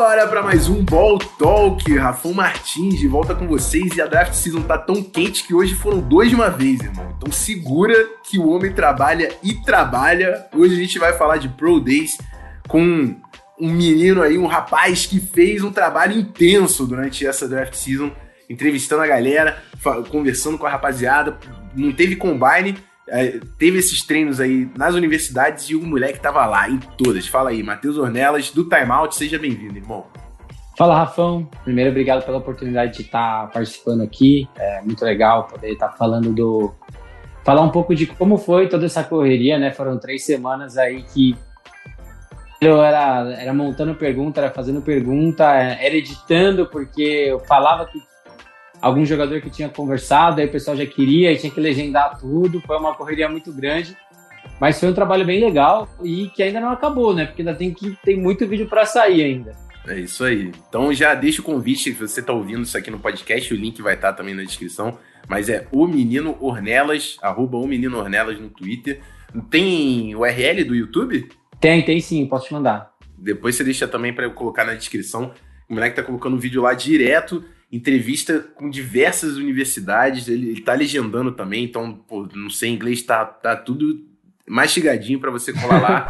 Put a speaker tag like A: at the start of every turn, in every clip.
A: Bora para mais um Ball Talk. Rafão Martins de volta com vocês e a draft season tá tão quente que hoje foram dois de uma vez, irmão. Então segura que o homem trabalha e trabalha. Hoje a gente vai falar de Pro Days com um menino aí, um rapaz que fez um trabalho intenso durante essa draft season, entrevistando a galera, conversando com a rapaziada. Não teve combine, teve esses treinos aí nas universidades e o moleque tava lá em todas. Fala aí, Matheus Ornelas, do Timeout, seja bem-vindo, irmão.
B: Fala, Rafão. Primeiro, obrigado pela oportunidade de estar participando aqui. É muito legal poder estar falando do. Falar um pouco de como foi toda essa correria, né? Foram três semanas aí que eu era, era montando pergunta, era fazendo pergunta, era editando, porque eu falava que algum jogador que tinha conversado, aí o pessoal já queria, e tinha que legendar tudo, foi uma correria muito grande. Mas foi um trabalho bem legal e que ainda não acabou, né? Porque ainda tem que tem muito vídeo para sair ainda.
A: É isso aí. Então já deixa o convite, se você está ouvindo isso aqui no podcast, o link vai estar tá também na descrição. Mas é o Menino Ornelas, arroba o Menino Ornelas no Twitter. Tem URL do YouTube?
B: Tem, tem sim, posso te mandar.
A: Depois você deixa também para eu colocar na descrição. O moleque tá colocando o vídeo lá direto entrevista com diversas universidades, ele, ele tá legendando também, então, pô, não sei, inglês tá, tá tudo mastigadinho para você colar lá.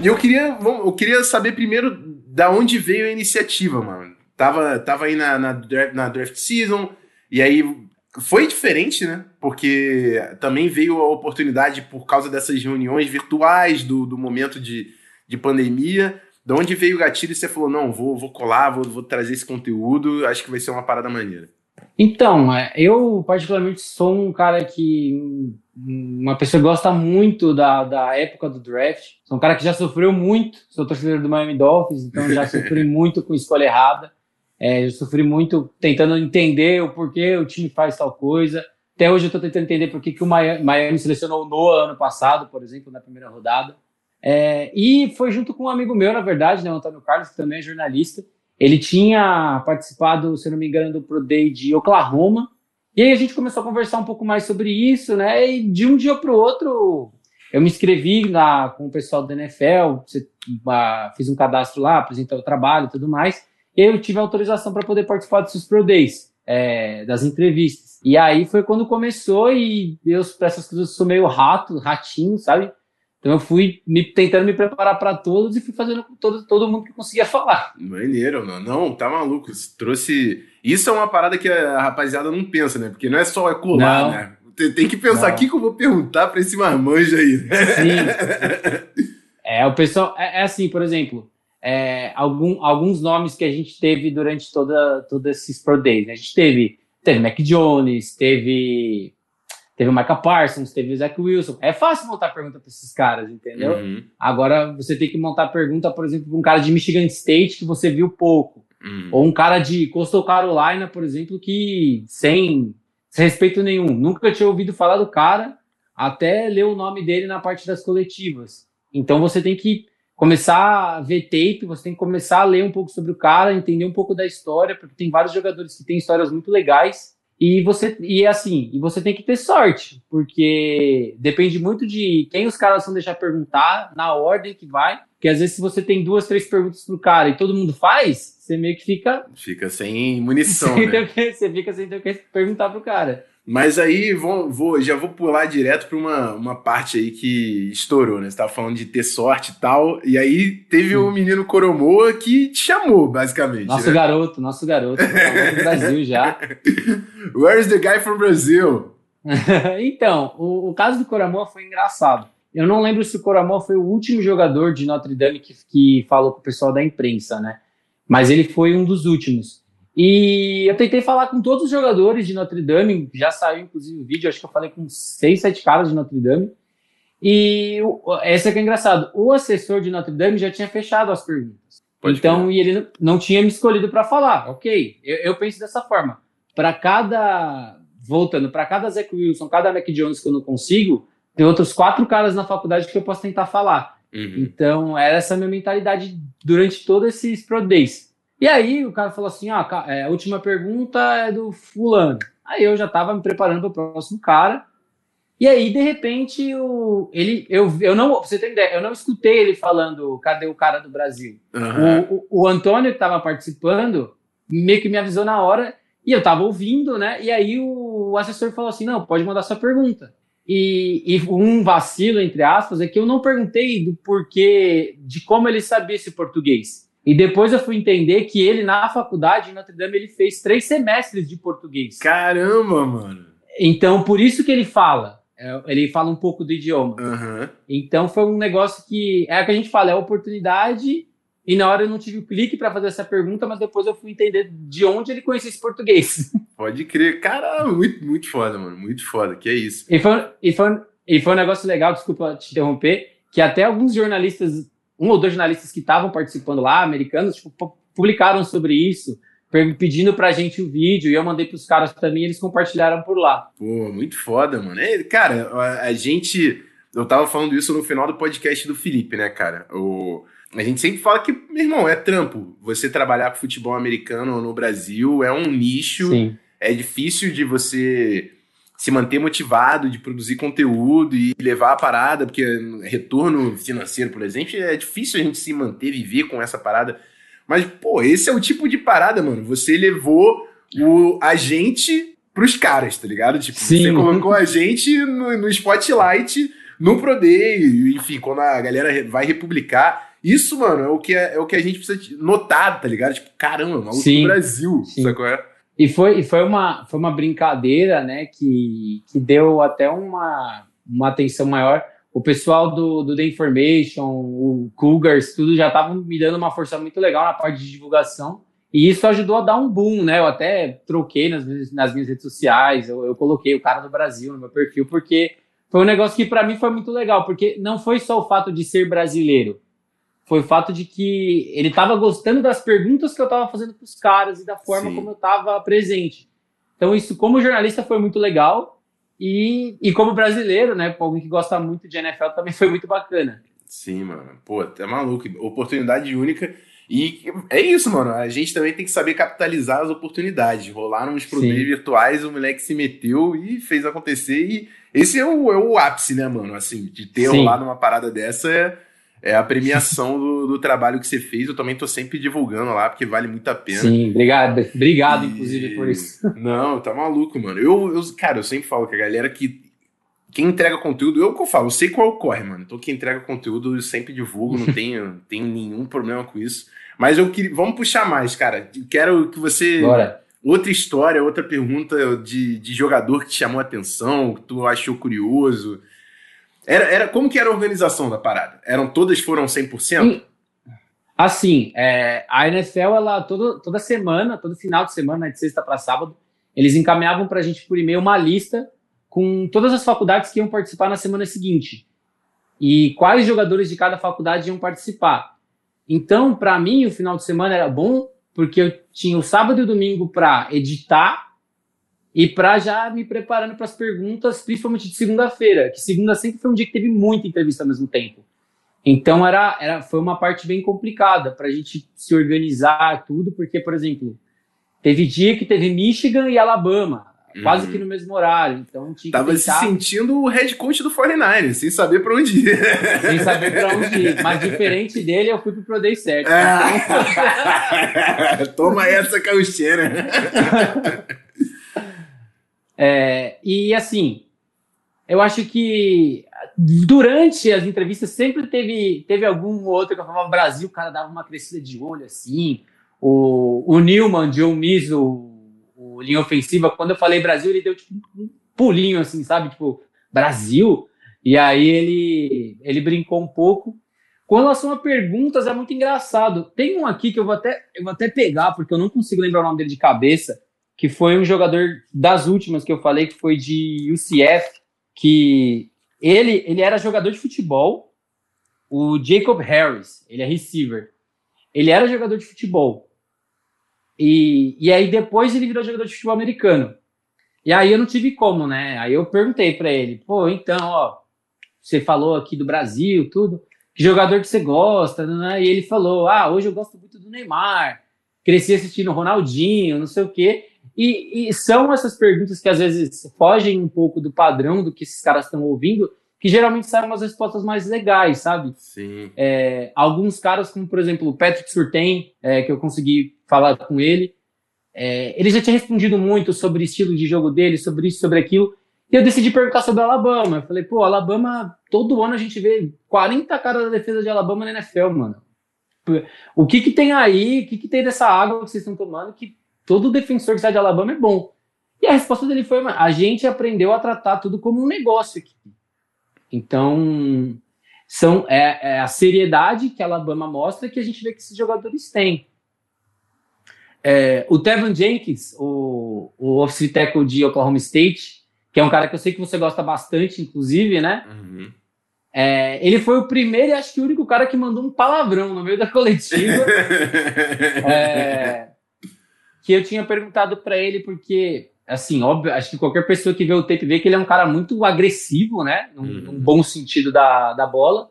A: E eu queria, eu queria saber primeiro da onde veio a iniciativa, mano. Tava, tava aí na, na, na draft season, e aí foi diferente, né? Porque também veio a oportunidade por causa dessas reuniões virtuais do, do momento de, de pandemia. De onde veio o gatilho e você falou, não, vou, vou colar, vou, vou trazer esse conteúdo, acho que vai ser uma parada maneira.
B: Então, é, eu particularmente sou um cara que. Uma pessoa que gosta muito da, da época do draft. Sou um cara que já sofreu muito. Sou torcedor do Miami Dolphins, então já sofri muito com escolha errada. É, eu sofri muito tentando entender o porquê o time faz tal coisa. Até hoje eu estou tentando entender por que, que o Miami, selecionou o Noah ano passado, por exemplo, na primeira rodada. É, e foi junto com um amigo meu, na verdade, né, o Antônio Carlos, que também é jornalista. Ele tinha participado, se não me engano, do Pro Day de Oklahoma. E aí a gente começou a conversar um pouco mais sobre isso, né? E de um dia para o outro, eu me inscrevi lá com o pessoal da NFL, fiz um cadastro lá, apresentei o trabalho e tudo mais eu tive autorização para poder participar desses Pro Days, é, das entrevistas. E aí foi quando começou e eu, para essas coisas, sou meio rato, ratinho, sabe? Então eu fui me, tentando me preparar para todos e fui fazendo com todo, todo mundo que conseguia falar.
A: Maneiro, mano. Não, tá maluco. Trouxe. Isso é uma parada que a rapaziada não pensa, né? Porque não é só colar, não. né? Tem que pensar o que, que eu vou perguntar para esse marmanjo aí.
B: Sim. é, o pessoal. É, é assim, por exemplo, é, algum, alguns nomes que a gente teve durante toda, todos esses Pro Days. Né? A gente teve, teve Mac Jones, teve, teve o Micah Parsons, teve o Zach Wilson. É fácil montar pergunta para esses caras, entendeu? Uhum. Agora você tem que montar pergunta, por exemplo, para um cara de Michigan State que você viu pouco. Uhum. Ou um cara de Coastal Carolina, por exemplo, que sem, sem respeito nenhum, nunca tinha ouvido falar do cara até ler o nome dele na parte das coletivas. Então você tem que começar a ver tape, você tem que começar a ler um pouco sobre o cara, entender um pouco da história, porque tem vários jogadores que têm histórias muito legais. E você e assim, e você tem que ter sorte, porque depende muito de quem os caras vão deixar perguntar, na ordem que vai. Porque às vezes se você tem duas, três perguntas pro cara e todo mundo faz, você meio que fica
A: fica sem munição, sem
B: né? você fica sem ter o que perguntar pro cara.
A: Mas aí vou, vou, já vou pular direto para uma, uma parte aí que estourou, né? Você tava falando de ter sorte e tal. E aí teve o menino Coromoa que te chamou, basicamente.
B: Nosso
A: né?
B: garoto, nosso garoto. do Brasil já.
A: Where's the guy from Brazil?
B: então, o, o, caso do Coromoa foi engraçado. Eu não lembro se o Coromoa foi o último jogador de Notre Dame que, que falou com o pessoal da imprensa, né? Mas ele foi um dos últimos. E eu tentei falar com todos os jogadores de Notre Dame, já saiu inclusive o vídeo, acho que eu falei com seis, sete caras de Notre Dame. E essa que é engraçado, o assessor de Notre Dame já tinha fechado as perguntas. Pode então, e ele não tinha me escolhido para falar. Ok, eu, eu, penso dessa forma. Para cada, voltando, para cada Zach Wilson, cada Mac Jones que eu não consigo, tem outros quatro caras na faculdade que eu posso tentar falar. Uhum. Então, era essa minha mentalidade durante todos esses Pro Days. E aí o cara falou assim: ah, a última pergunta é do fulano. Aí eu já estava me preparando para o próximo cara. E aí, de repente, o, ele, eu, eu não, você tem ideia, eu não escutei ele falando, cadê o cara do Brasil?
A: Aham.
B: O, o, o Antônio que estava participando meio que me avisou na hora e eu estava ouvindo, né? E aí o, o assessor falou assim: não, pode mandar sua pergunta. E, e um vacilo, entre aspas, é que eu não perguntei do porquê, de como ele sabia esse português. E depois eu fui entender que ele, na faculdade, em Notre Dame, ele fez três semestres de português.
A: Caramba, mano.
B: Então, por isso que ele fala. É, Ele fala um pouco do idioma.
A: Aham.
B: Então, foi um negócio que. É o que a gente fala, é oportunidade. E na hora eu não tive o clique para fazer essa pergunta, mas depois eu fui entender de onde ele conhecia esse português.
A: Pode crer. Caramba, muito, muito foda, mano. Muito foda. Que é isso.
B: E foi, e, foi, e foi um negócio legal, desculpa te interromper, que até alguns jornalistas, um ou dois jornalistas que estavam participando lá, americanos, tipo, pu- publicaram sobre isso, pedindo pra gente o vídeo, e eu mandei pros caras também, e eles compartilharam por lá.
A: Pô, muito foda, mano. É, cara, a, a gente. Eu tava falando isso no final do podcast do Felipe, né, cara? O, a gente sempre fala que, meu irmão, é trampo. Você trabalhar com futebol americano no Brasil é um nicho.
B: Sim.
A: É difícil de você se manter motivado, de produzir conteúdo e levar a parada, porque retorno financeiro, por exemplo, é difícil a gente se manter, viver com essa parada. Mas, pô, esse é o tipo de parada, mano. Você levou o, a gente pros caras, tá ligado? Tipo, você
B: Sim.
A: colocou a gente no, no spotlight, no Pro Day, enfim, quando a galera vai republicar. Isso, mano, é o que, é, é o que a gente precisa notar, tá ligado? Tipo, caramba, maluco do Brasil,
B: Sim.
A: sacou? É?
B: E foi, e foi, uma, foi uma brincadeira, né, que, que deu até uma, uma atenção maior. O pessoal do, do The Information, o Cougars, tudo já estavam me dando uma força muito legal na parte de divulgação. E isso ajudou a dar um boom, né? Eu até troquei nas, nas minhas redes sociais, eu, eu coloquei o cara do Brasil no meu perfil, porque foi um negócio que para mim foi muito legal, porque não foi só o fato de ser brasileiro, foi o fato de que ele estava gostando das perguntas que eu estava fazendo para os caras e da forma
A: Sim.
B: como eu estava presente. Então, isso, como jornalista, foi muito legal. E, e como brasileiro, né? Alguém que gosta muito de NFL, também foi muito bacana.
A: Sim, mano. Pô, tá maluco. Oportunidade única. E é isso, mano. A gente também tem que saber capitalizar as oportunidades. Rolaram uns Pro
B: Sim.
A: Day virtuais, o moleque se meteu e fez acontecer. E esse é o, é o ápice, né, mano? Assim, de ter
B: Sim.
A: rolado uma parada dessa é, é a premiação do, do trabalho que você fez. Eu também tô sempre divulgando lá, porque vale muito a pena.
B: Sim, obrigado. Obrigado,
A: E-
B: inclusive, por isso.
A: Não, tá maluco, mano. Eu, eu, cara, eu sempre falo que a galera que. Quem entrega conteúdo, eu que eu falo, eu sei qual corre, mano. Então, quem entrega conteúdo, eu sempre divulgo, não tenho, tenho nenhum problema com isso. Mas eu queria. Vamos puxar mais, cara. Quero que você.
B: Bora.
A: Outra história, outra pergunta de, de jogador que te chamou a atenção, que tu achou curioso. Era, era, como que era a organização da parada? Eram todas foram 100%?
B: E- Assim, é, a NFL, ela todo, toda semana, todo final de semana, né, de sexta para sábado, eles encaminhavam para a gente por e-mail uma lista com todas as faculdades que iam participar na semana seguinte e quais jogadores de cada faculdade iam participar. Então, para mim, o final de semana era bom porque eu tinha o sábado e o domingo para editar e para já me preparando para as perguntas, principalmente de segunda-feira, que segunda sempre foi um dia que teve muita entrevista ao mesmo tempo. Então era, era, foi uma parte bem complicada para a gente se organizar tudo, porque, por exemplo, teve dia que teve Michigan e Alabama, quase
A: Uhum.
B: que no mesmo horário. Então tinha
A: Tava se
B: tentar,
A: sentindo o head coach do 49 sem saber pra onde ir.
B: sem saber para onde ir. Mas diferente dele, eu fui pro Pro Day certo.
A: Ah. Toma essa caucheira.
B: É, e assim, eu acho que durante as entrevistas sempre teve, teve algum outro que eu falava Brasil, o cara dava uma crescida de olho assim. O, o Newman, John Miss, o, o linha ofensiva, quando eu falei Brasil, ele deu tipo um pulinho assim, sabe? Tipo, Brasil? E aí ele, ele brincou um pouco. Com relação a perguntas, é muito engraçado. Tem um aqui que eu vou até, eu vou até pegar, porque eu não consigo lembrar o nome dele de cabeça que foi um jogador das últimas que eu falei, que foi de UCF, que ele, ele era jogador de futebol, o Jacob Harris, ele é receiver. Ele era jogador de futebol. E, e aí depois ele virou jogador de futebol americano. E aí eu não tive como, né? Aí eu perguntei para ele, pô, então, ó, você falou aqui do Brasil, tudo, que jogador que você gosta, né? E ele falou, ah, hoje eu gosto muito do Neymar, cresci assistindo Ronaldinho, não sei o quê. E, e, são essas perguntas que às vezes fogem um pouco do padrão do que esses caras estão ouvindo, que geralmente saem umas respostas mais legais, sabe?
A: Sim.
B: É, alguns caras, como por exemplo o Patrick Surtain, é, que eu consegui falar com ele, é, ele já tinha respondido muito sobre o estilo de jogo dele, sobre isso, sobre aquilo. E eu decidi perguntar sobre o Alabama. Eu falei, pô, Alabama, todo ano a gente vê 40 caras da defesa de Alabama na NFL, mano. O que que tem aí, o que que tem dessa água que vocês estão tomando que todo defensor que sai de Alabama é bom? E a resposta dele foi, a gente aprendeu a tratar tudo como um negócio aqui. Então, são, é, é a seriedade que a Alabama mostra que a gente vê que esses jogadores têm. É, o Tevin Jenkins, o, o offensive tackle de Oklahoma State, que é um cara que eu sei que você gosta bastante, inclusive, né? Uhum. É, ele foi o primeiro e acho que o único cara que mandou um palavrão no meio da coletiva. é, que eu tinha perguntado para ele, porque, assim, óbvio, acho que qualquer pessoa que vê o tape vê que ele é um cara muito agressivo, né? Num, uhum. num bom sentido da, da bola.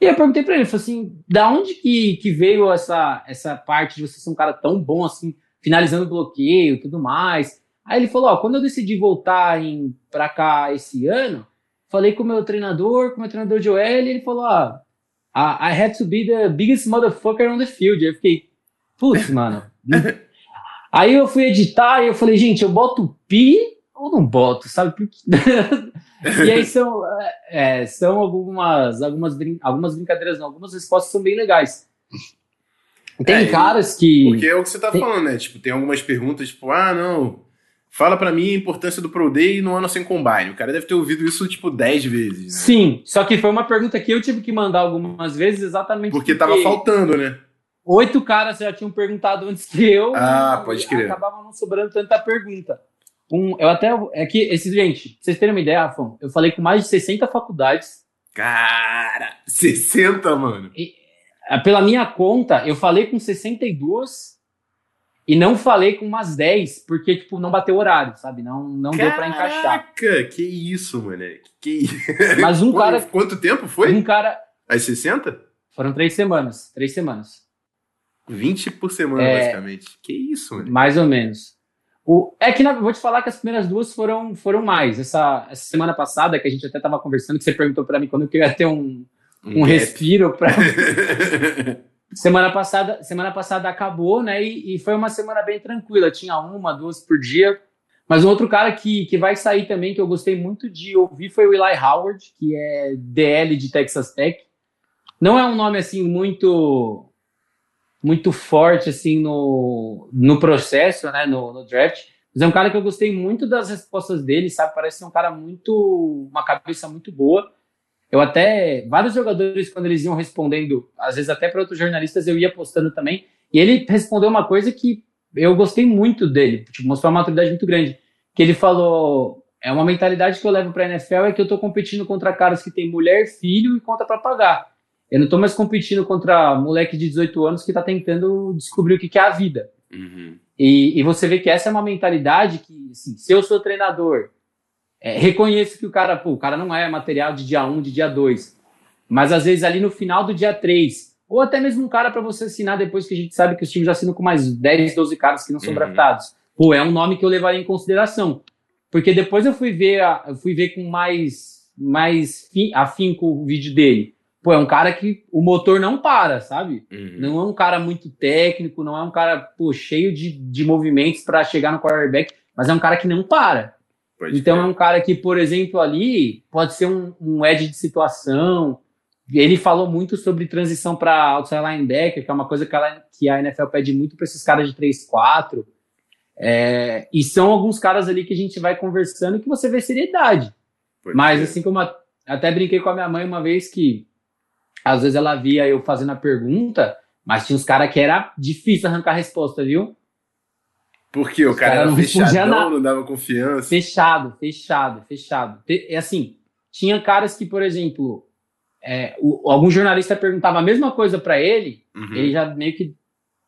B: E eu perguntei para ele, falei assim, da onde que, que veio essa, essa parte de você ser um cara tão bom assim, finalizando bloqueio e tudo mais? Aí ele falou, ó, quando eu decidi voltar para cá esse ano, falei com o meu treinador, com o meu treinador de OL, e ele falou, ó, I had to be the biggest motherfucker on the field. Aí eu fiquei, putz, mano. Aí eu fui editar e eu falei, gente, eu boto pi ou não boto, sabe? E aí são, é, são algumas, algumas, brin algumas brincadeiras, não, algumas respostas são bem legais. Tem é, caras que.
A: Porque é o que você tá tem... falando, né? Tipo, tem algumas perguntas, tipo, ah, não. Fala para mim a importância do Pro Day no ano sem combine. O cara deve ter ouvido isso, tipo, 10 vezes. Né?
B: Sim, só que foi uma pergunta que eu tive que mandar algumas vezes exatamente
A: porque, porque tava faltando, né?
B: Oito caras já tinham perguntado antes que eu.
A: Ah, pode crer.
B: Acabava não sobrando tanta pergunta. Um, eu até. É que, esses, gente, vocês terem uma ideia, Rafão, eu falei com mais de 60 faculdades.
A: Cara, 60, mano. E,
B: é, pela minha conta, eu falei com 62 e não falei com umas 10, porque, tipo, não bateu horário, sabe? Não, não Caraca, deu pra encaixar.
A: Caraca, que isso, moleque. Que
B: Mas um cara.
A: Quanto tempo foi?
B: Um cara.
A: As 60?
B: Foram três semanas. Três semanas.
A: 20 por semana, é, basicamente. Que isso, mano.
B: Mais ou menos. O, é que na, vou te falar que as primeiras duas foram, foram mais. Essa, essa semana passada, que a gente até estava conversando, que você perguntou para mim quando eu queria ter um, um, um respiro para. semana passada, semana passada acabou, né? E, e, foi uma semana bem tranquila. Tinha uma, duas por dia. Mas um outro cara que, que vai sair também, que eu gostei muito de ouvir, foi o Eli Howard, que é DL de Texas Tech. Não é um nome assim muito muito forte assim no, no processo, né, no, no, draft. Mas é um cara que eu gostei muito das respostas dele, sabe? Parece ser um cara muito uma cabeça muito boa. Eu até vários jogadores quando eles iam respondendo, às vezes até para outros jornalistas eu ia postando também, e ele respondeu uma coisa que eu gostei muito dele, tipo, mostrou uma maturidade muito grande, que ele falou, é uma mentalidade que eu levo para a NFL é que eu estou competindo contra caras que têm mulher, filho e conta para pagar. Eu não estou mais competindo contra moleque de 18 anos que está tentando descobrir o que, que é a vida. Uhum. E, e, você vê que essa é uma mentalidade que, assim, se eu sou treinador, é, reconheço que o cara, pô, o cara não é material de dia 1, de dia 2. Mas às vezes ali no final do dia 3, ou até mesmo um cara para você assinar depois que a gente sabe que os times já assinam com mais 10, 12 caras que não são uhum. draftados. Pô, é um nome que eu levaria em consideração. Porque depois eu fui ver, a, eu fui ver com mais, mais afinco o vídeo dele pô, é um cara que o motor não para, sabe? Uhum. Não é um cara muito técnico, não é um cara pô, cheio de, de movimentos para chegar no quarterback, mas é um cara que não para. Pode então é um cara que, por exemplo, ali pode ser um, um edge de situação. Ele falou muito sobre transição para outside linebacker, que é uma coisa que a, que a NFL pede muito para esses caras de 3-4. É, e são alguns caras ali que a gente vai conversando que você vê seriedade. Pode Mas ser. assim como a, até brinquei com a minha mãe uma vez que às vezes ela via eu fazendo a pergunta, mas tinha uns caras que era difícil arrancar a resposta, viu?
A: Porque o cara, cara era fechadão, não dava confiança.
B: Fechado, fechado, fechado. É assim, tinha caras que, por exemplo, é, o, algum jornalista perguntava a mesma coisa para ele, uhum. ele já meio que,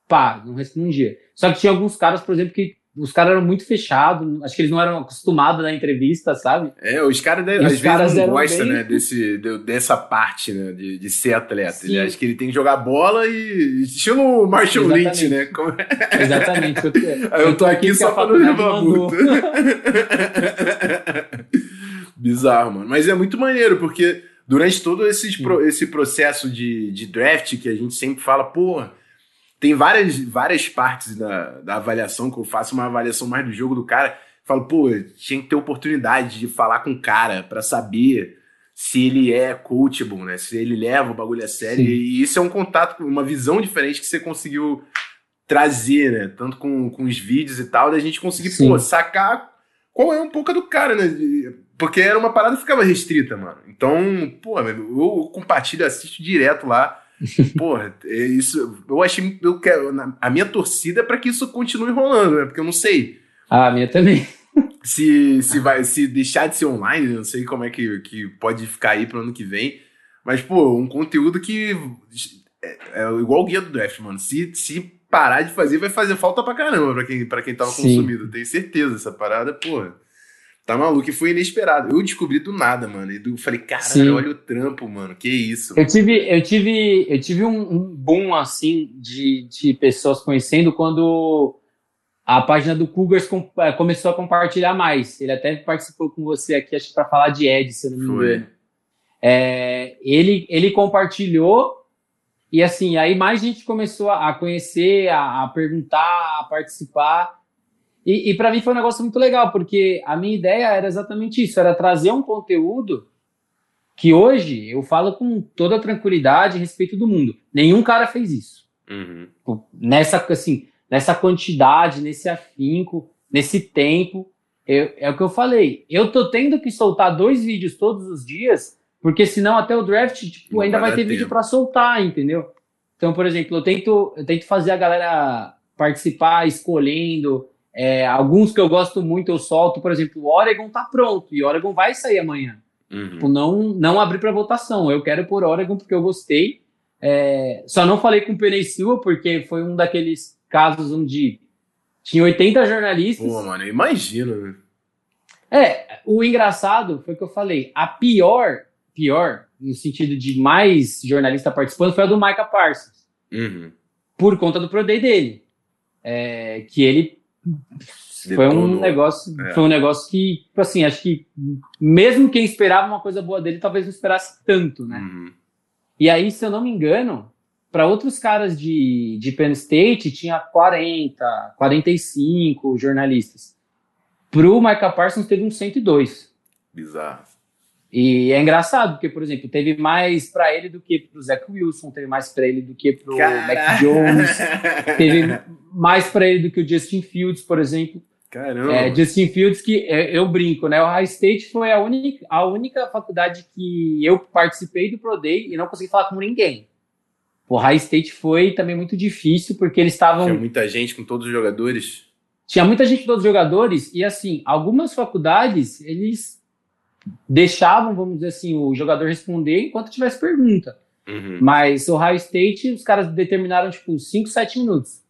B: pá, não respondia. Só que tinha alguns caras, por exemplo, que os caras eram muito fechados, acho que eles não eram acostumados na entrevista, sabe?
A: É, os caras às vezes caras não gostam, bem... né, desse, de, dessa parte, né, de, de ser atleta. Ele acha que ele tem que jogar bola e estilo Marshall Lynch, né? Como...
B: É? Exatamente.
A: Eu, eu tô aqui só pra não levar. Bizarro, mano. Mas é muito maneiro, porque durante todo esse, pro, esse processo de, de draft que a gente sempre fala, porra, tem várias, várias partes da, da avaliação que eu faço uma avaliação mais do jogo do cara. Falo, pô, tinha que ter oportunidade de falar com o cara para saber se ele é coachable, né? Se ele leva o bagulho a sério. Sim. E isso é um contato, uma visão diferente que você conseguiu trazer, né? Tanto com, com os vídeos e tal, da gente conseguir, Sim. pô, sacar qual é um pouco do cara, né? Porque era uma parada que ficava restrita, mano. Então, pô, eu compartilho, assisto direto lá. Porra, é isso. Eu achei. Eu quero, a minha torcida é para que isso continue rolando, né? Porque eu não sei.
B: Ah, a minha também.
A: Se, se vai se deixar de ser online, não sei como é que, que pode ficar aí pro ano que vem. Mas, pô, um conteúdo que. É, é igual o guia do draft, mano. Se, se parar de fazer, vai fazer falta pra caramba pra quem, pra quem tava Sim. consumindo. Tenho certeza. Essa parada, porra. Tá maluco? E foi inesperado. Eu descobri do nada, mano. E eu falei, caralho, olha o trampo, mano. Que isso.
B: Eu tive, eu tive, eu tive um, um boom, assim, de, de pessoas conhecendo quando a página do Cougars com, é, começou a compartilhar mais. Ele até participou com você aqui, acho que para falar de Ed, se eu não me engano. É, ele, ele compartilhou e assim, aí mais gente começou a conhecer, a, a perguntar, a participar. E, e para mim foi um negócio muito legal, porque a minha ideia era exatamente isso: era trazer um conteúdo que hoje eu falo com toda tranquilidade e respeito do mundo. Nenhum cara fez isso. Uhum. Nessa, assim, nessa quantidade, nesse afinco, nesse tempo. Eu, é o que eu falei. Eu tô tendo que soltar dois vídeos todos os dias, porque senão até o draft tipo, ainda vai, vai ter tempo. vídeo para soltar, entendeu? Então, por exemplo, eu tento, eu tento fazer a galera participar escolhendo, é, alguns que eu gosto muito eu solto, por exemplo, o Oregon tá pronto e Oregon vai sair amanhã. Uhum. Tipo, não, não abrir para votação. Eu quero por Oregon porque eu gostei. É, só não falei com o Penicil porque foi um daqueles casos onde tinha 80 jornalistas.
A: Pô, mano, eu imagino. Né?
B: É, o engraçado foi que eu falei, a pior, pior, no sentido de mais jornalista participando, foi a do Micah Parsons. Uhum. Por conta do Pro Day dele. É, que ele foi um negócio, é. foi um negócio que, tipo assim, acho que mesmo quem esperava uma coisa boa dele, talvez não esperasse tanto, né? Uhum. E aí, se eu não me engano, para outros caras de, de Penn State tinha 40, 45 jornalistas. Pro Micah Parsons teve uns 102.
A: Bizarro.
B: E é engraçado, porque, por exemplo, teve mais para ele do que pro Zach Wilson, teve mais para ele do que pro Mac Jones, teve mais para ele do que o Justin Fields, por exemplo.
A: Caramba.
B: É, Justin Fields, que é, eu brinco, né? O High State foi a única, a única faculdade que eu participei do Pro Day e não consegui falar com ninguém. O High State foi também muito difícil, porque eles estavam.
A: Tinha muita gente com todos os jogadores.
B: Tinha muita gente com todos os jogadores, e assim, algumas faculdades, eles deixavam, vamos dizer assim, o jogador responder enquanto tivesse pergunta. Uhum. Mas o Ohio State, os caras determinaram, tipo, 5, 7 minutos.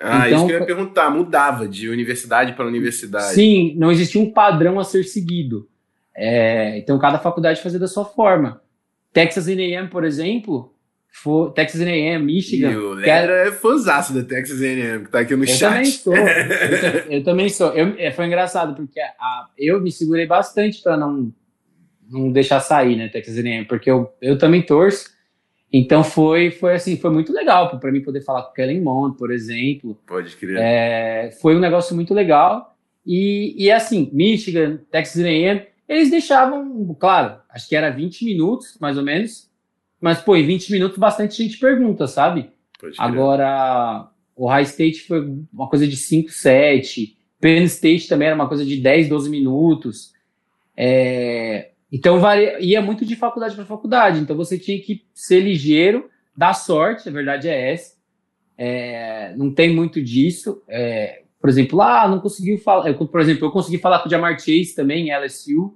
A: Ah, então, isso que eu ia perguntar, mudava de universidade para universidade.
B: Sim, não existia um padrão a ser seguido. É, então, cada faculdade fazia da sua forma. Texas A&M, por exemplo, foi, Texas A&M, Michigan... E
A: o Leandro é fãzaço da Texas A&M, que tá aqui no
B: eu
A: chat.
B: Também sou, eu, eu, também sou. Eu, é, foi engraçado, porque a, eu me segurei bastante para não, não deixar sair, né, Texas A&M, porque eu, eu também torço. Então foi, foi assim, foi muito legal para mim poder falar com o Kellen Mond, por exemplo.
A: Pode crer.
B: É, foi um negócio muito legal. E, e assim, Michigan, Texas A&M, eles deixavam, claro, acho que era 20 minutos, mais ou menos. Mas, pô, em 20 minutos bastante gente pergunta, sabe? Agora, o High State foi uma coisa de 5, 7. Penn State também era uma coisa de 10, 12 minutos. É, então varia, ia muito de faculdade para faculdade. Então você tinha que ser ligeiro, dar sorte, a verdade é essa. É, não tem muito disso. É, por exemplo, ah, não conseguiu falar. Por exemplo, eu consegui falar com o Jamar Chase também, em LSU,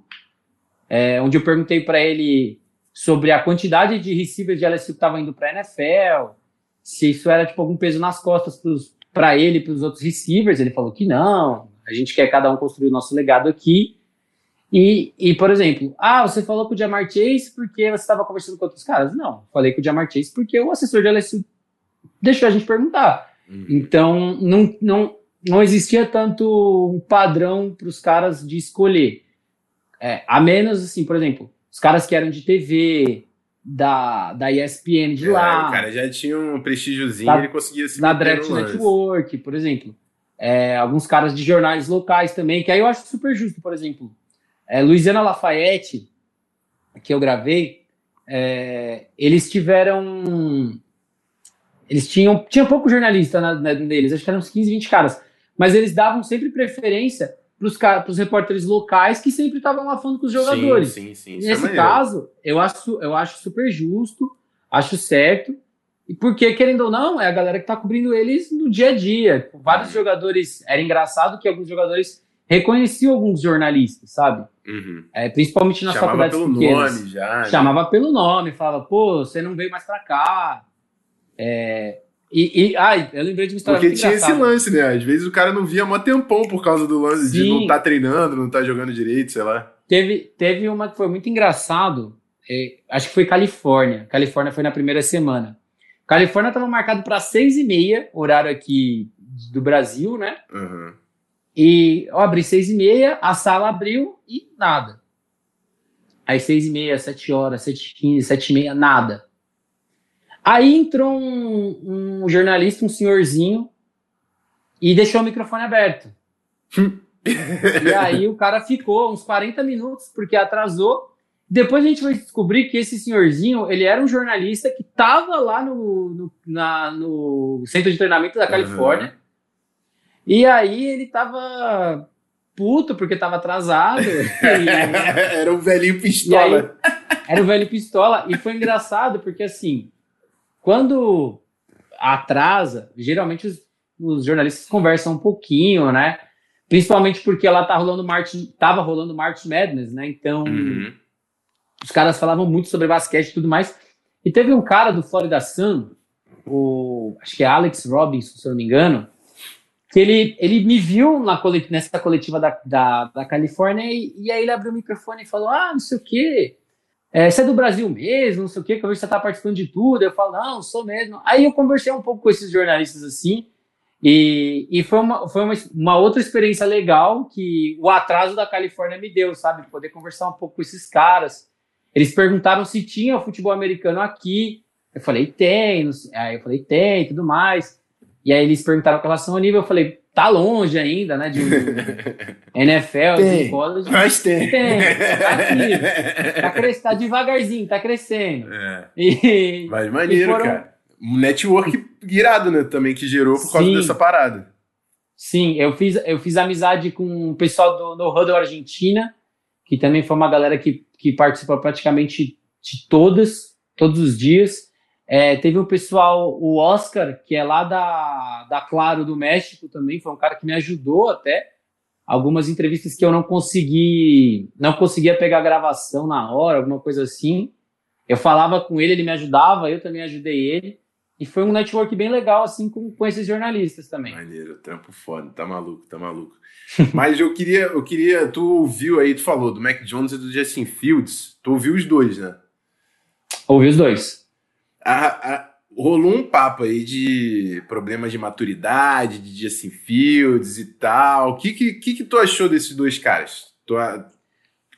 B: é, onde eu perguntei para ele sobre a quantidade de receivers de LSU que estavam indo para a NFL, se isso era tipo algum peso nas costas para ele e para os outros receivers, ele falou que não, a gente quer cada um construir o nosso legado aqui. E, e, por exemplo, ah, você falou com o Jamar Chase porque você estava conversando com outros caras. Não, falei com o Jamar Chase porque o assessor de LSU deixou a gente perguntar. Uhum. Então, não, não, não existia tanto um padrão para os caras de escolher. É, a menos, assim, por exemplo, os caras que eram de TV, da, da ESPN de é, lá.
A: O cara já tinha um prestígiozinho, da, ele conseguia se
B: Na Draft Network, por exemplo. É, alguns caras de jornais locais também, que aí eu acho super justo, por exemplo. É, Luiziana Lafayette, que eu gravei, é, eles tiveram. Eles tinham. Tinha pouco jornalista na, na, neles, acho que eram uns 15, 20 caras. Mas eles davam sempre preferência para os repórteres locais que sempre estavam lá falando com os jogadores. Sim, sim, sim. É Nesse é caso, eu acho, eu acho super justo, acho certo. E porque, querendo ou não, é a galera que está cobrindo eles no dia a dia. Vários jogadores. Era engraçado que alguns jogadores reconheciam alguns jornalistas, sabe? Uhum. É, principalmente nas chamava faculdades pelo pequenas. Nome já, chamava já. pelo nome, falava, pô, você não veio mais para cá. É, e, e, ai, eu lembrei de uma história
A: Porque tinha esse lance, né? Às vezes o cara não via mó tempão por causa do lance Sim. de não estar tá treinando, não estar tá jogando direito, sei lá.
B: Teve, teve uma que foi muito engraçado. É, acho que foi Califórnia. Califórnia foi na primeira semana. Califórnia estava marcado para seis e meia, horário aqui do Brasil, né? Uhum. E eu abri seis e meia, a sala abriu e nada. Aí seis e meia, sete horas, sete e quinze, sete e meia, nada. Aí entrou um, um jornalista, um senhorzinho, e deixou o microfone aberto. e aí o cara ficou uns 40 minutos, porque atrasou. Depois a gente vai descobrir que esse senhorzinho, ele era um jornalista que estava lá no, no, na, no centro de treinamento da Califórnia. Uhum. E aí ele tava puto porque tava atrasado.
A: E... era um velhinho pistola.
B: Aí, era um velho pistola. E foi engraçado porque assim, quando atrasa, geralmente os, os, jornalistas conversam um pouquinho, né? Principalmente porque lá tá rolando March, tava rolando March Madness, né? Então uhum. os caras falavam muito sobre basquete e tudo mais. E teve um cara do Florida Sun, o acho que é Alex Robinson, se eu não me engano, que ele, ele me viu na coletiva, nessa coletiva da, da, da Califórnia e, e, aí ele abriu o microfone e falou: Ah, não sei o quê, é, você é do Brasil mesmo, não sei o quê, que eu vejo que você está participando de tudo. Eu falo, não, sou mesmo. Aí eu conversei um pouco com esses jornalistas assim, e, e foi, uma, foi uma, uma outra experiência legal que o atraso da Califórnia me deu, sabe? Poder conversar um pouco com esses caras. Eles perguntaram se tinha futebol americano aqui. Eu falei, tem. Aí eu falei, tem, tudo mais. E aí eles perguntaram com relação ao nível. Eu falei, tá longe ainda, né? De um NFL,
A: tem,
B: de college.
A: Mas tem.
B: Tem. Tá, tá, tá devagarzinho, tá crescendo.
A: É. E, mas maneiro, foram... cara. Um network irado, né? Também que gerou por causa Sim. dessa parada.
B: Sim, eu fiz, eu fiz amizade com o pessoal do No Huddle Argentina, que também foi uma galera que, que participou praticamente de todas, todos os dias. É, teve o pessoal, o Oscar, que é lá da, da Claro do México também, foi um cara que me ajudou até. Algumas entrevistas que eu não consegui, não conseguia pegar gravação na hora, alguma coisa assim. Eu falava com ele, ele me ajudava, eu também ajudei ele. E foi um network bem legal, assim, com, com esses jornalistas também.
A: Maneiro, trampo foda, tá maluco, tá maluco. Mas eu queria, eu queria, tu ouviu aí, tu falou do Mac Jones e do Justin Fields, tu ouviu os dois, né?
B: Ouvi os dois
A: a, a, rolou um papo aí de problemas de maturidade, de Justin Fields e tal. O que, que, que, tu achou desses dois caras? Tu,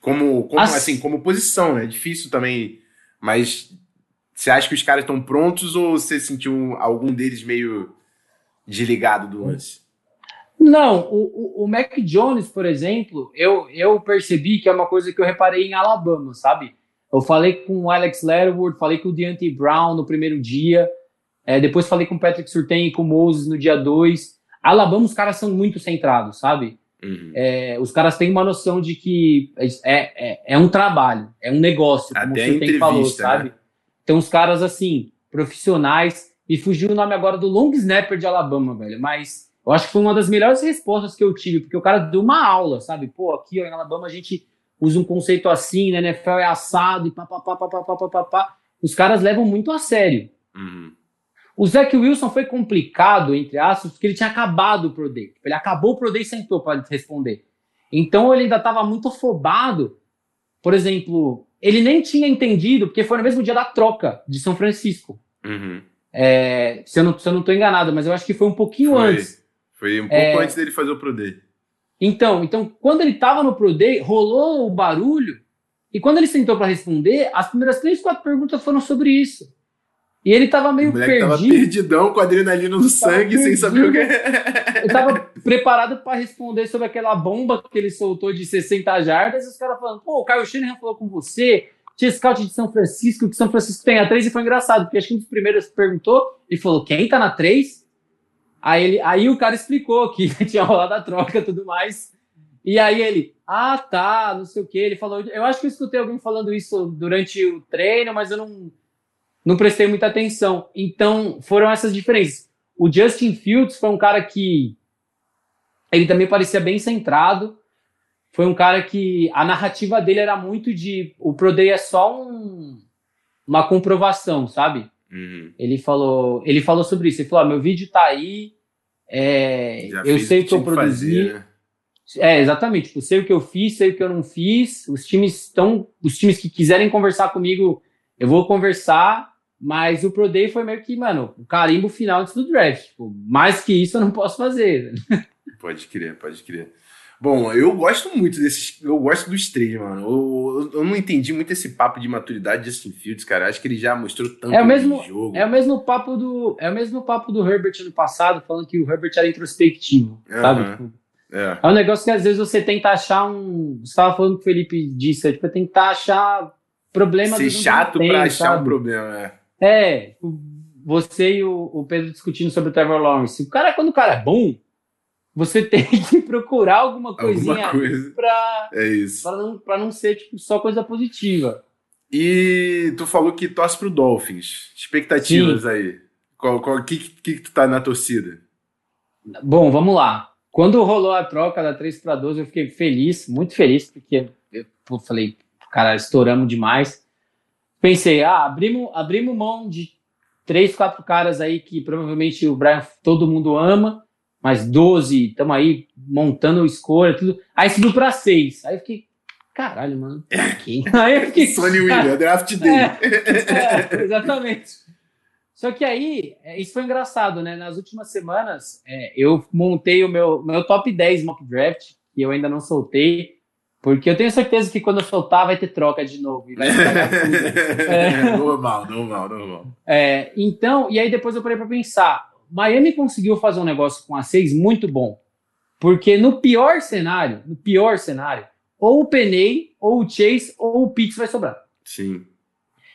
A: como, como As... assim, como posição, né? Difícil também, mas você acha que os caras estão prontos ou você sentiu algum deles meio desligado do lance?
B: Não, o, o, o Mac Jones, por exemplo, eu, eu percebi que é uma coisa que eu reparei em Alabama, sabe? Eu falei com o Alex Leatherwood, falei com o Deontay Brown no primeiro dia, é, depois falei com o Patrick Surtain e com o Moses no dia 2. Alabama, os caras são muito centrados, sabe? Uhum. É, os caras têm uma noção de que é, é, é um trabalho, é um negócio, como Até o Surtain falou, né? sabe? Então, os caras, assim, profissionais. Me fugiu o nome agora do long snapper de Alabama, velho, mas eu acho que foi uma das melhores respostas que eu tive, porque o cara deu uma aula, sabe? Pô, aqui ó, em Alabama a gente usa um conceito assim, né? NFL é assado e papapá, papapá, papapá. Os caras levam muito a sério. Uhum. O Zach Wilson foi complicado, entre aspas, porque ele tinha acabado o Pro Day. Tipo, ele acabou o Pro Day e sentou para responder. Então ele ainda estava muito afobado. Por exemplo, ele nem tinha entendido, porque foi no mesmo dia da troca de São Francisco.
A: Uhum.
B: É, se, eu não, se eu não tô enganado, mas eu acho que foi um pouquinho
A: Foi.
B: antes.
A: Foi um pouco
B: É.
A: antes dele fazer o Pro Day.
B: Então, então, quando ele tava no Pro Day, rolou o barulho, e quando ele sentou para responder, as primeiras três, quatro perguntas foram sobre isso. E ele tava
A: O
B: meio
A: tava
B: perdido.
A: perdidão, com adrenalina no sangue, sem saber o que.
B: Eu tava preparado para responder sobre aquela bomba que ele soltou de 60 jardas, e os caras falando, pô, o Kyle Shanahan falou com você, tinha scout de São Francisco, que São Francisco tem a 3, e foi engraçado, porque acho que um dos primeiros perguntou, e falou, quem tá na 3? Aí, ele, aí o cara explicou que tinha rolado a troca e tudo mais, e aí ele, ah, tá, não sei o que, ele falou, eu acho que eu escutei alguém falando isso durante o treino, mas eu não, não prestei muita atenção. Então, foram essas diferenças. O Justin Fields foi um cara que ele também parecia bem centrado. Foi um cara que a narrativa dele era muito de o Pro Day é só um, uma comprovação, sabe?
A: Uhum.
B: Ele falou, ele falou sobre isso. Ele falou: ah, meu vídeo tá aí, é, eu sei o que eu produzi.
A: fazer, né?
B: É, exatamente. Tipo, sei o que eu fiz, sei o que eu não fiz. Os times estão. Os times que quiserem conversar comigo, eu vou conversar. Mas o Pro Day foi meio que, mano, o carimbo final antes do draft. Tipo, mais que isso eu não posso fazer.
A: Pode crer, pode crer. Bom, eu gosto muito desses. Eu gosto dos três, mano. Eu, eu- eu não entendi muito esse papo de maturidade de Justin Fields, cara. Acho que ele já mostrou tanto
B: É o mesmo-
A: jogo.
B: É o mesmo papo do. É o mesmo papo do Herbert ano passado, falando que o Herbert era introspectivo. Sabe? Tipo,
A: É.
B: é um negócio que às vezes você tenta achar um. Você estava falando que o Felipe disse, é tipo, tentar achar problemas.
A: Ser chato
B: tem,
A: pra achar
B: sabe?
A: um problema, é.
B: É, tipo, você e o, o Pedro discutindo sobre o Trevor Lawrence. O cara, quando o cara é bom, você tem que procurar alguma coisinha
A: Alguma coisa.
B: pra,
A: É
B: pra, não, pra não ser tipo, só coisa positiva.
A: E tu falou que torce pro Dolphins. Expectativas aí. Qual, qual, que, que, tu tá na torcida?
B: Bom, vamos lá. Quando rolou a troca da 3 para 12, eu fiquei feliz, muito feliz, porque eu falei, cara, estouramos demais. Pensei, ah, abrimos, abrimos mão de três, quatro caras aí que provavelmente o Brian todo mundo ama, mas 12, estamos aí montando escolha, tudo. Aí subiu para seis. Aí eu fiquei, caralho, mano? Aí eu fiquei,
A: Sonny Williams, draft day.
B: é, exatamente. Só que aí, é, isso foi engraçado, né? Nas últimas semanas, é, eu montei o meu, meu top 10 mock draft, que eu ainda não soltei, porque eu tenho certeza que quando eu soltar vai ter troca de novo. E vai. É.
A: normal, normal, normal.
B: É, então, e aí depois eu parei para pensar. Miami conseguiu fazer um negócio com a 6 muito bom. Porque no pior cenário, no pior cenário, ou o Penei, ou o Chase, ou o Pitts vai sobrar.
A: Sim,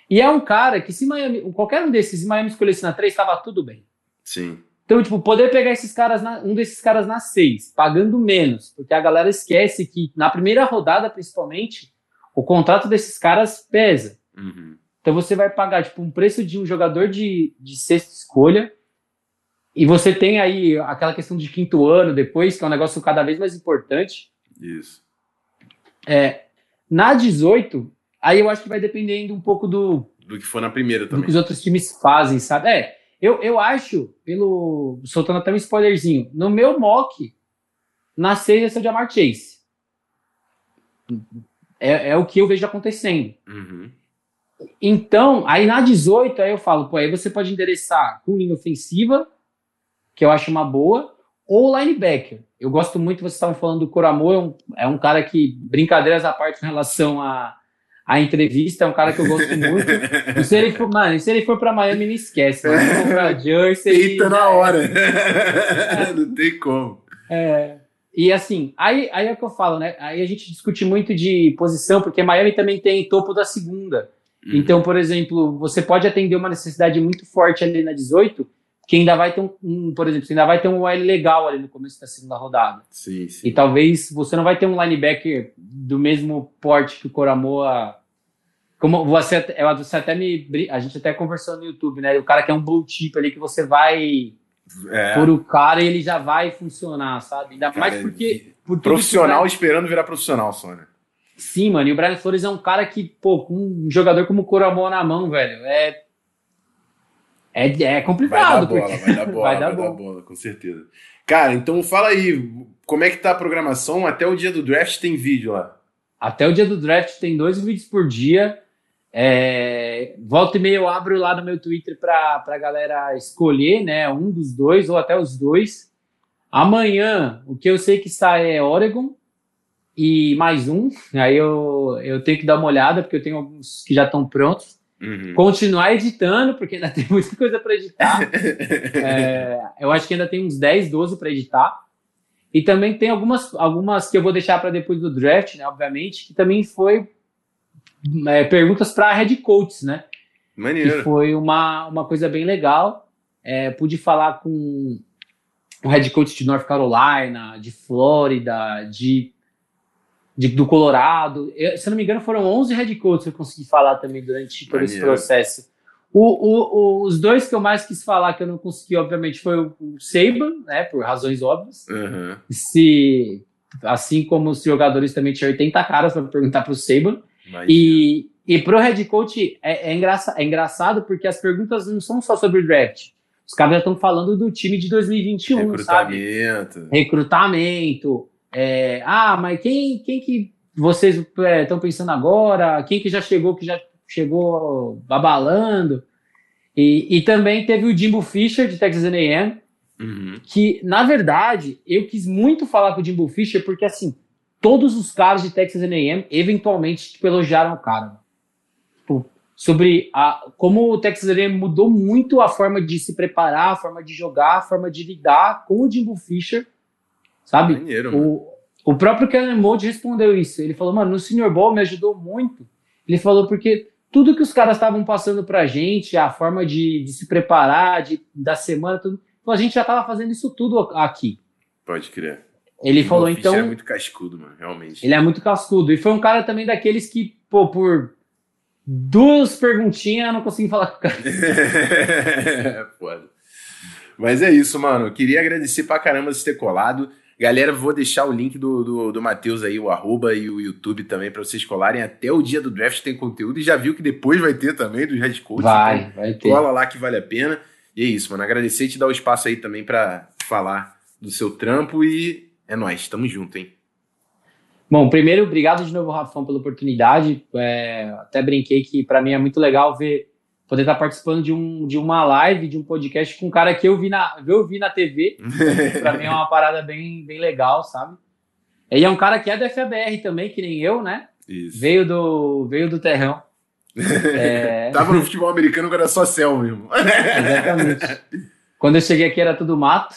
B: E é um cara que, se Miami, qualquer um desses, se Miami escolhesse na 3, estava tudo bem.
A: sim.
B: Então, tipo, poder pegar esses caras, na- um desses caras na 6, pagando menos, porque a galera esquece que na primeira rodada, principalmente, o contrato desses caras pesa.
A: Uhum.
B: Então você vai pagar, tipo, um preço de um jogador de, de sexta escolha, e você tem aí aquela questão de quinto ano depois, que é um negócio cada vez mais importante.
A: Isso.
B: Na 18, aí eu acho que vai dependendo um pouco do,
A: Do que for na primeira
B: do que
A: também.
B: os outros times fazem, sabe? É, eu, eu acho, pelo. soltando até um spoilerzinho, no meu mock, na 6 ia ser o Jamar Chase. É, é o que eu vejo acontecendo.
A: Uhum.
B: Então, aí na 18, aí eu falo, pô, aí você pode endereçar com linha ofensiva, que eu acho uma boa, ou linebacker. Eu gosto muito, vocês estavam falando do Coramor, é um, é um cara que, brincadeiras à parte em relação à à entrevista, é um cara que eu gosto muito. E se ele for, mano, se ele for pra Miami, não esquece. Mano. Se for pra Jersey.
A: Eita na
B: já
A: hora. Não tem como.
B: é. E assim, aí, aí é o que eu falo, né? Aí a gente discute muito de posição, porque Miami também tem topo da segunda.
A: Uhum.
B: Então, por exemplo, você pode atender uma necessidade muito forte ali na 18, que ainda vai ter um, um, por exemplo, você ainda vai ter um OL legal ali no começo da segunda rodada.
A: Sim, sim.
B: E talvez você não vai ter um linebacker do mesmo porte que o Coramoa. Como você, você até me. A gente até conversou no YouTube, né? O cara que é um blue chip ali que você vai
A: É,
B: por o cara e ele já vai funcionar, sabe? Ainda mais
A: cara,
B: porque. por
A: Profissional esperando virar profissional, Sônia.
B: Sim, mano. E o Brian Flores é um cara que, pô, com um jogador como o Coramoa na mão, velho, é. É, é complicado.
A: Vai dar bola, vai dar bola, vai, dar, vai bola. dar bola, com certeza. Cara, então fala aí, como é que tá a programação? Até o dia do draft tem vídeo lá.
B: Até o dia do draft tem dois vídeos por dia. É, volta e meia eu abro lá no meu Twitter para a galera escolher, né? Um dos dois ou até os dois. Amanhã, o que eu sei que está é Oregon e mais um. Aí eu, eu tenho que dar uma olhada, porque eu tenho alguns que já estão prontos. Uhum. Continuar editando, porque ainda tem muita coisa para editar. é, eu acho que ainda tem uns 10, 12 para editar. E também tem algumas, algumas que eu vou deixar para depois do draft, né? Obviamente, que também foi é, perguntas para head coaches, né? Maneiro. Que foi uma, uma coisa bem legal. É, pude falar com o head coach de North Carolina, de Flórida, de, de do Colorado. Eu, se não me engano, foram 11 head coaches que eu consegui falar também durante todo esse processo. O, o, o, os dois que eu mais quis falar que eu não consegui, obviamente, foi o, o Saban, né, por razões óbvias. Uhum. Se, assim como os jogadores também tinham 80 caras para perguntar para o Saban. E, e pro head coach é, é, engraça, é engraçado porque as perguntas não são só sobre o draft. Os caras já estão falando do time de 2021, Recrutamento. Sabe? Recrutamento. É, ah, mas quem, quem que vocês estão é, pensando agora? Quem que já chegou, que já chegou abalando? E, e também teve o Jimbo Fisher, de Texas A&M, uhum. que, na verdade, eu quis muito falar com o Jimbo Fisher, porque, assim, todos os caras de Texas A&M eventualmente tipo, elogiaram o cara. Tipo, sobre a, como o Texas A&M mudou muito a forma de se preparar, a forma de jogar, a forma de lidar com o Jimbo Fisher, sabe? Maneiro, o, o próprio Kellen Mode respondeu isso. Ele falou, mano, no Senior Bowl me ajudou muito. Ele falou porque tudo que os caras estavam passando pra gente, a forma de, de se preparar, de, da semana, tudo, então a gente já tava fazendo isso tudo aqui.
A: Pode crer.
B: Ele falou, então. Ele
A: é muito cascudo, mano, realmente.
B: Ele é muito cascudo. E foi um cara também daqueles que, pô, por duas perguntinhas eu não consegui falar com o cara.
A: Foda. Mas é isso, mano. queria agradecer pra caramba você ter colado. Galera, vou deixar o link do, do, do Matheus aí, o arroba e o YouTube também, para vocês colarem. Até o dia do draft tem conteúdo. E já viu que depois vai ter também dos Red Coach.
B: Vai, então, vai ter.
A: Cola lá que vale a pena. E é isso, mano. Agradecer e te dar o espaço aí também para falar do seu trampo e é nóis, tamo junto, hein?
B: Bom, primeiro, obrigado de novo, Rafão, pela oportunidade. É, até brinquei que para mim é muito legal ver poder estar participando de, um, de uma live, de um podcast com um cara que eu vi na, eu vi na TV. para mim é uma parada bem, bem legal, sabe? E é um cara que é da FABR também, que nem eu, né? Isso. Veio do, veio do terrão.
A: É... Tava no futebol americano que era só céu mesmo.
B: Exatamente. Quando eu cheguei aqui era tudo mato.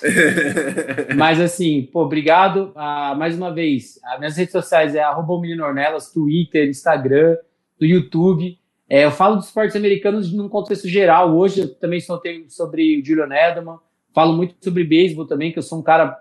B: Mas assim, pô, obrigado. Ah, mais uma vez, as minhas redes sociais é arroba Ornelas, Twitter, Instagram, do YouTube. É, eu falo dos esportes americanos num contexto geral. Hoje eu também soltei sobre o Julian Edelman. Falo muito sobre beisebol também, que eu sou um cara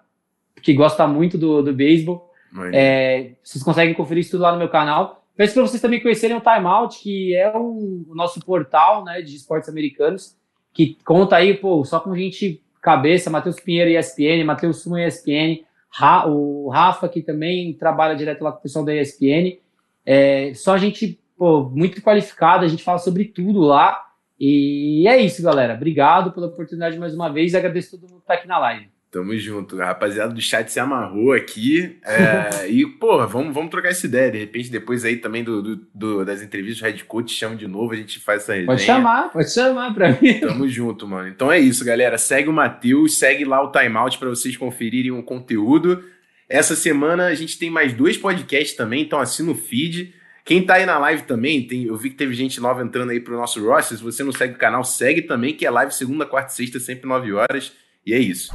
B: que gosta muito do, do beisebol. É, vocês conseguem conferir isso tudo lá no meu canal. Peço para vocês também conhecerem o Time Out, que é um, o nosso portal né, de esportes americanos que conta aí, pô, só com gente cabeça, Matheus Pinheiro ESPN, Matheus Suma ESPN, Ra, o Rafa, que também trabalha direto lá com o pessoal da ESPN. É, só gente, pô, muito qualificada, a gente fala sobre tudo lá. E é isso, galera. Obrigado pela oportunidade mais uma vez e agradeço todo mundo que tá aqui na live.
A: Tamo junto. A rapaziada do chat se amarrou aqui. É, e, porra, vamos, vamos trocar essa ideia. De repente, depois aí também do, do, do das entrevistas, o Red Coach chama de novo, a gente faz essa resenha.
B: Pode chamar, pode chamar pra mim.
A: Tamo junto, mano. Então é isso, galera. Segue o Matheus, segue lá o Timeout para vocês conferirem o conteúdo. Essa semana a gente tem mais dois podcasts também, então assina o feed. Quem tá aí na live também, tem, eu vi que teve gente nova entrando aí pro nosso roster. Se você não segue o canal, segue também, que é live segunda, quarta e sexta, sempre 9 horas. E é isso.